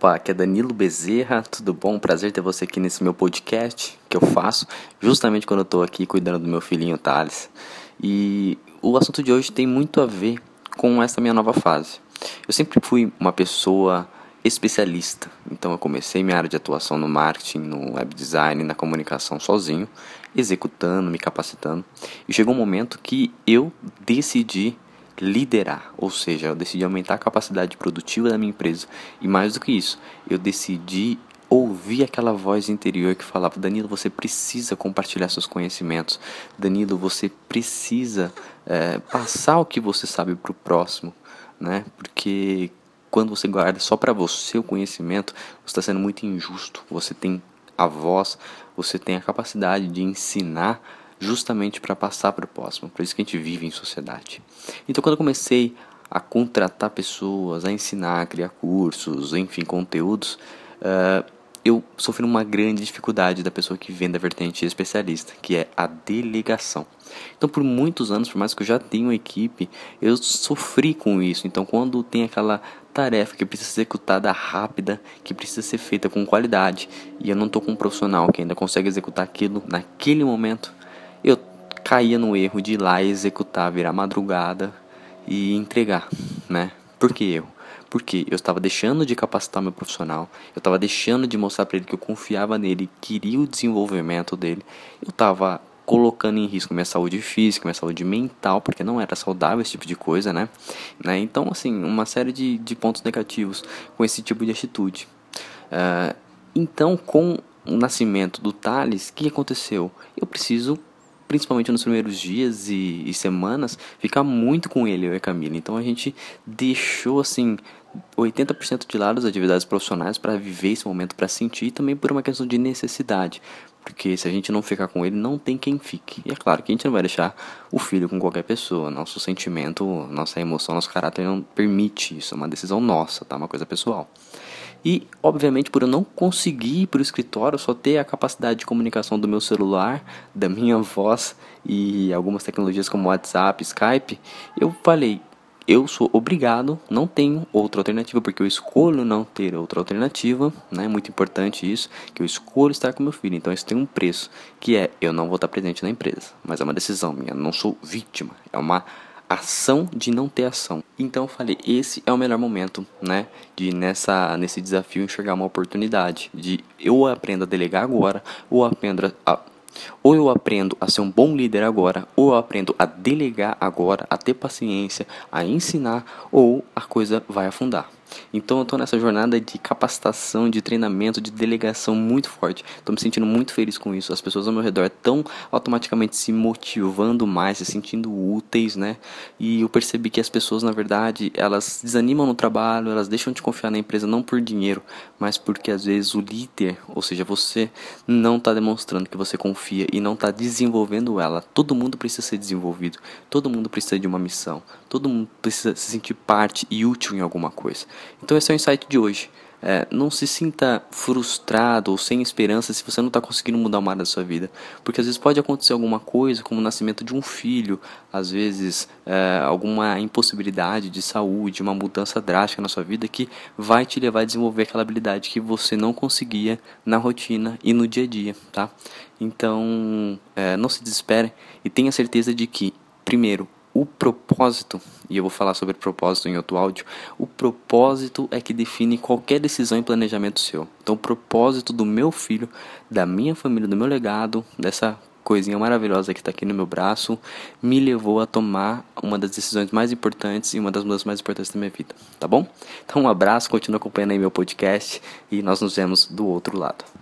Opa, aqui é Danilo Bezerra, tudo bom? Prazer ter você aqui nesse meu podcast que eu faço justamente quando eu estou aqui cuidando do meu filhinho Thales. E o assunto de hoje tem muito a ver com essa minha nova fase. Eu sempre fui uma pessoa especialista, então eu comecei minha área de atuação no marketing, no web design, na comunicação sozinho, executando, me capacitando. E chegou um momento que eu decidi liderar, ou seja, eu decidi aumentar a capacidade produtiva da minha empresa e mais do que isso, eu decidi ouvir aquela voz interior que falava: Danilo, você precisa compartilhar seus conhecimentos, Danilo, você precisa é, passar o que você sabe para o próximo, né? Porque quando você guarda só para você o conhecimento, você está sendo muito injusto. Você tem a voz, você tem a capacidade de ensinar justamente para passar para o próximo. Por isso que a gente vive em sociedade. Então, quando eu comecei a contratar pessoas, a ensinar, a criar cursos, enfim, conteúdos, uh, eu sofri uma grande dificuldade da pessoa que vem da vertente especialista, que é a delegação. Então, por muitos anos, por mais que eu já tenha uma equipe, eu sofri com isso. Então, quando tem aquela tarefa que precisa ser executada rápida, que precisa ser feita com qualidade, e eu não estou com um profissional que ainda consegue executar aquilo naquele momento, caía no erro de ir lá executar, virar madrugada e entregar, né? Por que erro? Porque eu estava deixando de capacitar meu profissional, eu estava deixando de mostrar para ele que eu confiava nele, queria o desenvolvimento dele, eu estava colocando em risco minha saúde física, minha saúde mental, porque não era saudável esse tipo de coisa, né? né? Então, assim, uma série de, de pontos negativos com esse tipo de atitude. Uh, então, com o nascimento do Thales, o que aconteceu? Eu preciso principalmente nos primeiros dias e, e, semanas, ficar muito com ele, eu e a Camila. Então a gente deixou assim 80% de lado as atividades profissionais para viver esse momento, para sentir e também por uma questão de necessidade. Porque se a gente não ficar com ele, não tem quem fique. E é claro que a gente não vai deixar o filho com qualquer pessoa. Nosso sentimento, nossa emoção, nosso caráter não permite isso. É uma decisão nossa, tá? Uma coisa pessoal. E, obviamente, por eu não conseguir ir para o escritório, só ter a capacidade de comunicação do meu celular, da minha voz e algumas tecnologias como WhatsApp, Skype, eu falei, eu sou obrigado, não tenho outra alternativa, porque eu escolho não ter outra alternativa, né? É muito importante isso, que eu escolho estar com meu filho. Então isso tem um preço, que é eu não vou estar presente na empresa, mas é uma decisão minha, não sou vítima, é uma ação de não ter ação. Então eu falei, esse é o melhor momento, né, de nessa nesse desafio enxergar uma oportunidade de eu aprendo a delegar agora, ou aprendo a ou eu aprendo a ser um bom líder agora, ou eu aprendo a delegar agora, a ter paciência, a ensinar, ou a coisa vai afundar. Então eu estou nessa jornada de capacitação, de treinamento, de delegação muito forte. Estou me sentindo muito feliz com isso. As pessoas ao meu redor estão automaticamente se motivando mais, se sentindo úteis, né? E eu percebi que as pessoas, na verdade, elas desanimam no trabalho, elas deixam de confiar na empresa não por dinheiro, mas porque às vezes o líder, ou seja, você, não está demonstrando que você confia e não está desenvolvendo ela. Todo mundo precisa ser desenvolvido, todo mundo precisa de uma missão, todo mundo precisa se sentir parte e útil em alguma coisa. Então esse é o insight de hoje. É, não se sinta frustrado ou sem esperança se você não está conseguindo mudar uma área da sua vida. Porque às vezes pode acontecer alguma coisa, como o nascimento de um filho, às vezes é, alguma impossibilidade de saúde, uma mudança drástica na sua vida que vai te levar a desenvolver aquela habilidade que você não conseguia na rotina e no dia a dia, tá? Então, é, não se desespere e tenha certeza de que, primeiro, o propósito, e eu vou falar sobre propósito em outro áudio, o propósito é que define qualquer decisão e planejamento seu. Então, o propósito do meu filho, da minha família, do meu legado, dessa coisinha maravilhosa que está aqui no meu braço, me levou a tomar uma das decisões mais importantes e uma das mudanças mais importantes da minha vida, tá bom? Então, um abraço, continue acompanhando aí meu podcast e nós nos vemos do outro lado.